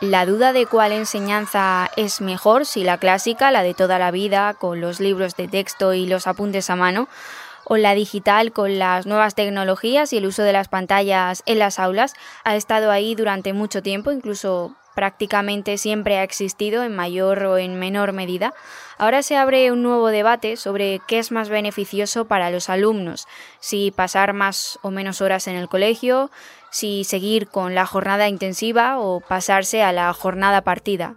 la duda de cuál enseñanza es mejor, si la clásica, la de toda la vida, con los libros de texto y los apuntes a mano, o la digital con las nuevas tecnologías y el uso de las pantallas en las aulas, ha estado ahí durante mucho tiempo, incluso prácticamente siempre ha existido en mayor o en menor medida, ahora se abre un nuevo debate sobre qué es más beneficioso para los alumnos, si pasar más o menos horas en el colegio, si seguir con la jornada intensiva o pasarse a la jornada partida.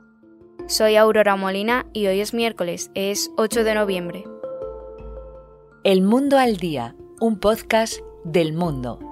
Soy Aurora Molina y hoy es miércoles, es 8 de noviembre. El Mundo al Día, un podcast del mundo.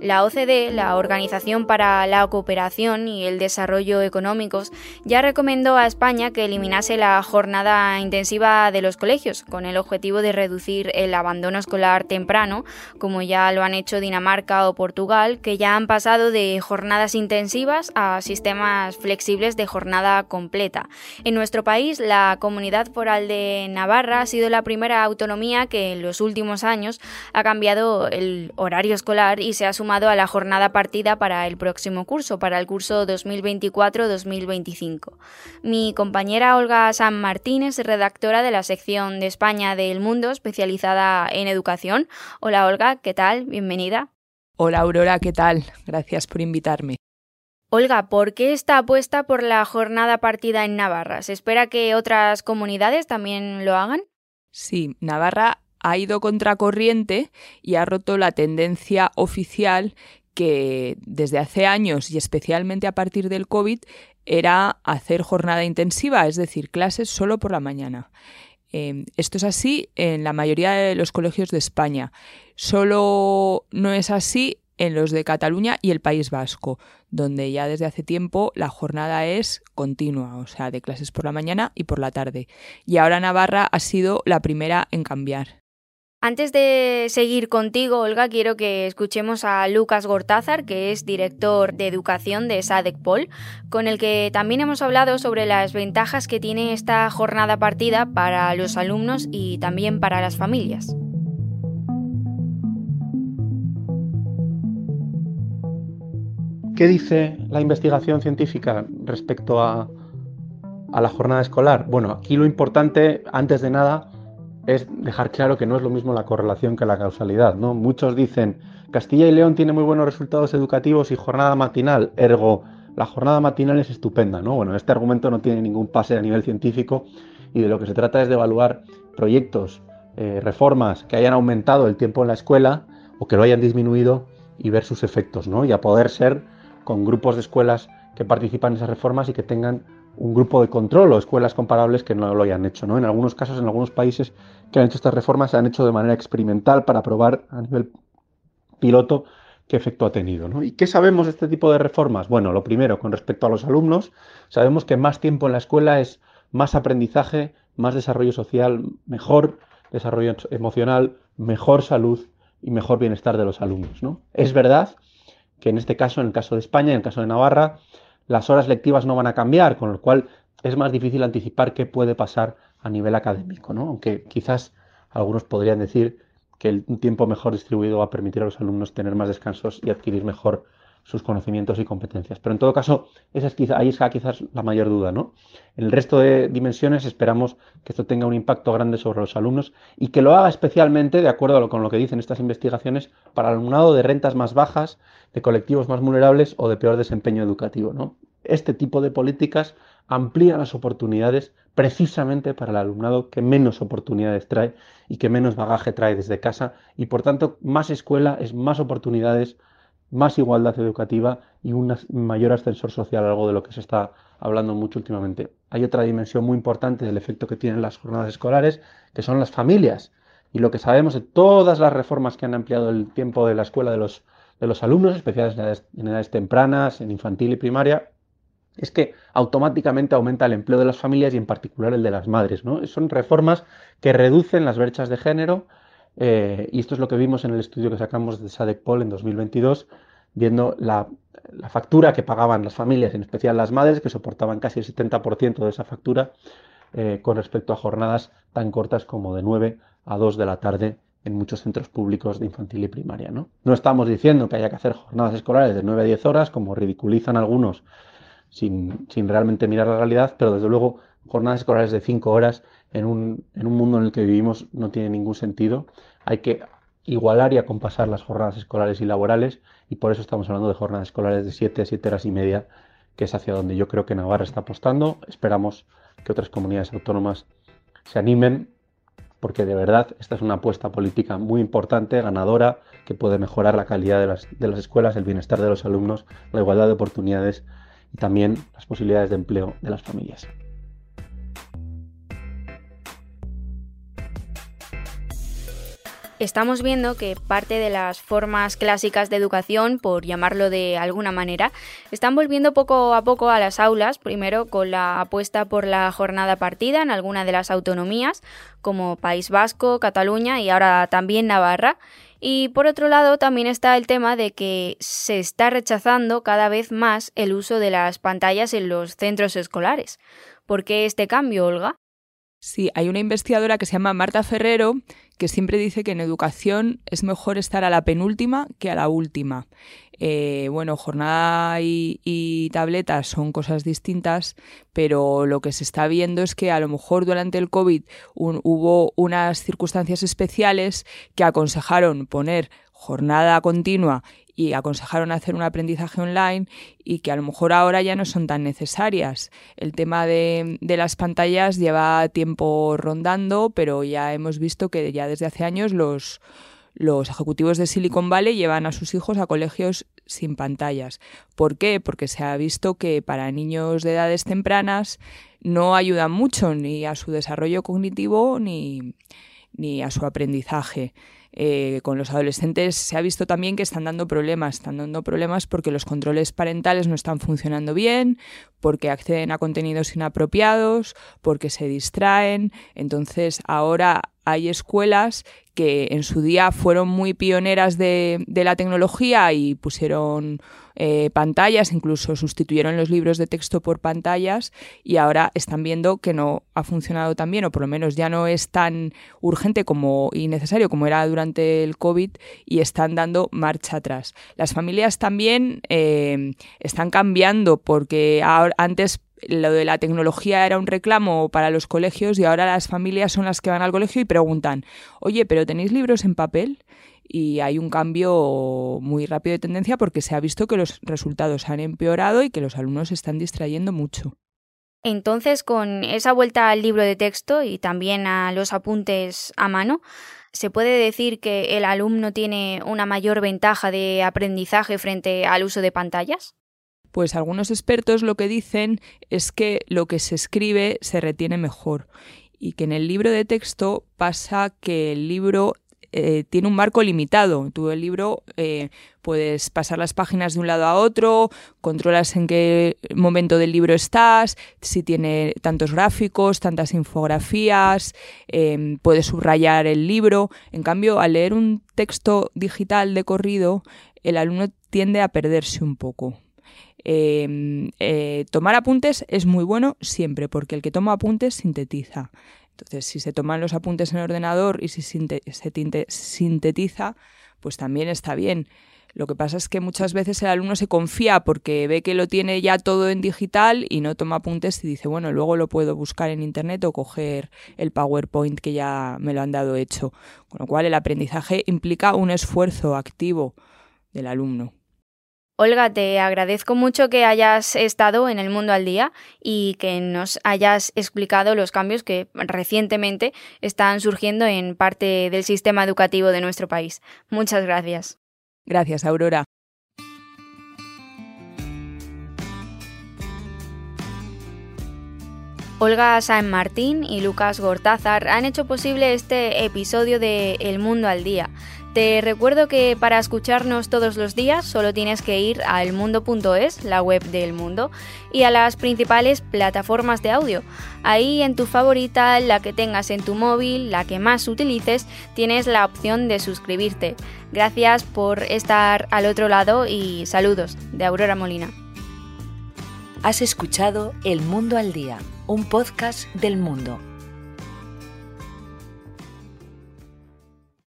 La OCDE, la Organización para la Cooperación y el Desarrollo Económicos, ya recomendó a España que eliminase la jornada intensiva de los colegios, con el objetivo de reducir el abandono escolar temprano, como ya lo han hecho Dinamarca o Portugal, que ya han pasado de jornadas intensivas a sistemas flexibles de jornada completa. En nuestro país, la Comunidad Foral de Navarra ha sido la primera autonomía que en los últimos años ha cambiado el horario escolar y se ha sumado a la jornada partida para el próximo curso, para el curso 2024-2025. Mi compañera Olga San Martín es redactora de la sección de España del Mundo especializada en educación. Hola Olga, ¿qué tal? Bienvenida. Hola Aurora, ¿qué tal? Gracias por invitarme. Olga, ¿por qué está apuesta por la jornada partida en Navarra? ¿Se espera que otras comunidades también lo hagan? Sí, Navarra ha ido contracorriente y ha roto la tendencia oficial que desde hace años y especialmente a partir del COVID era hacer jornada intensiva, es decir, clases solo por la mañana. Em, esto es así en la mayoría de los colegios de España. Solo no es así en los de Cataluña y el País Vasco, donde ya desde hace tiempo la jornada es continua, o sea, de clases por la mañana y por la tarde. Y ahora Navarra ha sido la primera en cambiar. Antes de seguir contigo, Olga, quiero que escuchemos a Lucas Gortázar, que es director de educación de SADECPOL, con el que también hemos hablado sobre las ventajas que tiene esta jornada partida para los alumnos y también para las familias. ¿Qué dice la investigación científica respecto a, a la jornada escolar? Bueno, aquí lo importante, antes de nada, es dejar claro que no es lo mismo la correlación que la causalidad. ¿no? Muchos dicen, Castilla y León tiene muy buenos resultados educativos y jornada matinal, ergo, la jornada matinal es estupenda. ¿no? Bueno, este argumento no tiene ningún pase a nivel científico y de lo que se trata es de evaluar proyectos, eh, reformas que hayan aumentado el tiempo en la escuela o que lo hayan disminuido y ver sus efectos, ¿no? Y a poder ser con grupos de escuelas que participan en esas reformas y que tengan un grupo de control o escuelas comparables que no lo hayan hecho. ¿no? En algunos casos, en algunos países que han hecho estas reformas, se han hecho de manera experimental para probar a nivel piloto qué efecto ha tenido. ¿no? ¿Y qué sabemos de este tipo de reformas? Bueno, lo primero, con respecto a los alumnos, sabemos que más tiempo en la escuela es más aprendizaje, más desarrollo social, mejor desarrollo emocional, mejor salud y mejor bienestar de los alumnos. ¿no? Es verdad que en este caso, en el caso de España, en el caso de Navarra, las horas lectivas no van a cambiar, con lo cual es más difícil anticipar qué puede pasar a nivel académico, ¿no? Aunque quizás algunos podrían decir que un tiempo mejor distribuido va a permitir a los alumnos tener más descansos y adquirir mejor sus conocimientos y competencias. Pero en todo caso, esa es quizá, ahí está quizás la mayor duda, ¿no? En el resto de dimensiones esperamos que esto tenga un impacto grande sobre los alumnos y que lo haga especialmente, de acuerdo con lo que dicen estas investigaciones, para el alumnado de rentas más bajas, de colectivos más vulnerables o de peor desempeño educativo, ¿no? Este tipo de políticas amplían las oportunidades precisamente para el alumnado que menos oportunidades trae y que menos bagaje trae desde casa y por tanto más escuela es más oportunidades más igualdad educativa y un mayor ascensor social, algo de lo que se está hablando mucho últimamente. Hay otra dimensión muy importante del efecto que tienen las jornadas escolares, que son las familias. Y lo que sabemos de todas las reformas que han ampliado el tiempo de la escuela de los, de los alumnos, especialmente en edades, tempranas, en infantil y primaria, es que automáticamente aumenta el empleo de las familias y en particular el de las madres. ¿no? Son reformas que reducen las brechas de género, eh, y esto es lo que vimos en el estudio que sacamos de SADECPOL en 2022, viendo la, factura que pagaban las familias, en especial las madres, que soportaban casi el 70% de esa factura, eh, con respecto a jornadas tan cortas como de 9 a 2 de la tarde en muchos centros públicos de infantil y primaria. ¿no? no estamos diciendo que haya que hacer jornadas escolares de 9 a 10 horas, como ridiculizan algunos sin, sin realmente mirar la realidad, pero desde luego jornadas escolares de 5 horas en un, en un mundo en el que vivimos no tiene ningún sentido. Hay que igualar y acompasar las jornadas escolares y laborales y por eso estamos hablando de jornadas escolares de 7 a 7 horas y media, que es hacia donde yo creo que Navarra está apostando. Esperamos que otras comunidades autónomas se animen porque de verdad esta es una apuesta política muy importante, ganadora, que puede mejorar la calidad de las, de las escuelas, el bienestar de los alumnos, la igualdad de oportunidades y también las posibilidades de empleo de las familias. Estamos viendo que parte de las formas clásicas de educación, por llamarlo de alguna manera, están volviendo poco a poco a las aulas, primero con la apuesta por la jornada partida en alguna de las autonomías, como País Vasco, Cataluña y ahora también Navarra. Y por otro lado también está el tema de que se está rechazando cada vez más el uso de las pantallas en los centros escolares. ¿Por qué este cambio, Olga? Sí, hay una investigadora que se llama Marta Ferrero que siempre dice que en educación es mejor estar a la penúltima que a la última. Eh, bueno, jornada y, tabletas son cosas distintas, pero lo que se está viendo es que a lo mejor durante el COVID hubo unas circunstancias especiales que aconsejaron poner jornada continua y aconsejaron hacer un aprendizaje online y que a lo mejor ahora ya no son tan necesarias. El tema de, las pantallas lleva tiempo rondando, pero ya hemos visto que ya desde hace años los, los ejecutivos de Silicon Valley llevan a sus hijos a colegios sin pantallas. ¿Por qué? Porque se ha visto que para niños de edades tempranas no ayudan mucho ni a su desarrollo cognitivo ni, ni a su aprendizaje. Eh, con los adolescentes se ha visto también que están dando problemas, están dando problemas porque los controles parentales no están funcionando bien, porque acceden a contenidos inapropiados, porque se distraen. Entonces ahora hay escuelas que en su día fueron muy pioneras de, la tecnología y pusieron eh, pantallas, incluso sustituyeron los libros de texto por pantallas y ahora están viendo que no ha funcionado tan bien o por lo menos ya no es tan urgente como y necesario como era durante el COVID y están dando marcha atrás. Las familias también eh, están cambiando porque antes lo de la tecnología era un reclamo para los colegios y ahora las familias son las que van al colegio y preguntan, oye, pero ¿tenéis libros en papel? Y hay un cambio muy rápido de tendencia porque se ha visto que los resultados han empeorado y que los alumnos se están distrayendo mucho. Entonces, con esa vuelta al libro de texto y también a los apuntes a mano, ¿se puede decir que el alumno tiene una mayor ventaja de aprendizaje frente al uso de pantallas? Pues algunos expertos lo que dicen es que lo que se escribe se retiene mejor y que en el libro de texto pasa que el libro eh, tiene un marco limitado. Tú el libro eh, puedes pasar las páginas de un lado a otro, controlas en qué momento del libro estás, si tiene tantos gráficos, tantas infografías, em, puedes subrayar el libro. En cambio, al leer un texto digital de corrido, el alumno tiende a perderse un poco. Em, eh, tomar apuntes es muy bueno siempre, porque el que toma apuntes sintetiza. Entonces, si se toman los apuntes en el ordenador y si se sintetiza, pues también está bien. Lo que pasa es que muchas veces el alumno se confía porque ve que lo tiene ya todo en digital y no toma apuntes y dice, bueno, luego lo puedo buscar en internet o coger el PowerPoint que ya me lo han dado hecho. Con lo cual el aprendizaje implica un esfuerzo activo del alumno. Olga, te agradezco mucho que hayas estado en el mundo al día y que nos hayas explicado los cambios que recientemente están surgiendo en parte del sistema educativo de nuestro país. Muchas gracias. Gracias, Aurora. Olga San Martín y Lucas Gortázar han hecho posible este episodio de El Mundo al Día. Te recuerdo que para escucharnos todos los días solo tienes que ir a elmundo.es, la web del mundo, y a las principales plataformas de audio. Ahí en tu favorita, la que tengas en tu móvil, la que más utilices, tienes la opción de suscribirte. Gracias por estar al otro lado y saludos de Aurora Molina. Has escuchado El Mundo al Día, un podcast del mundo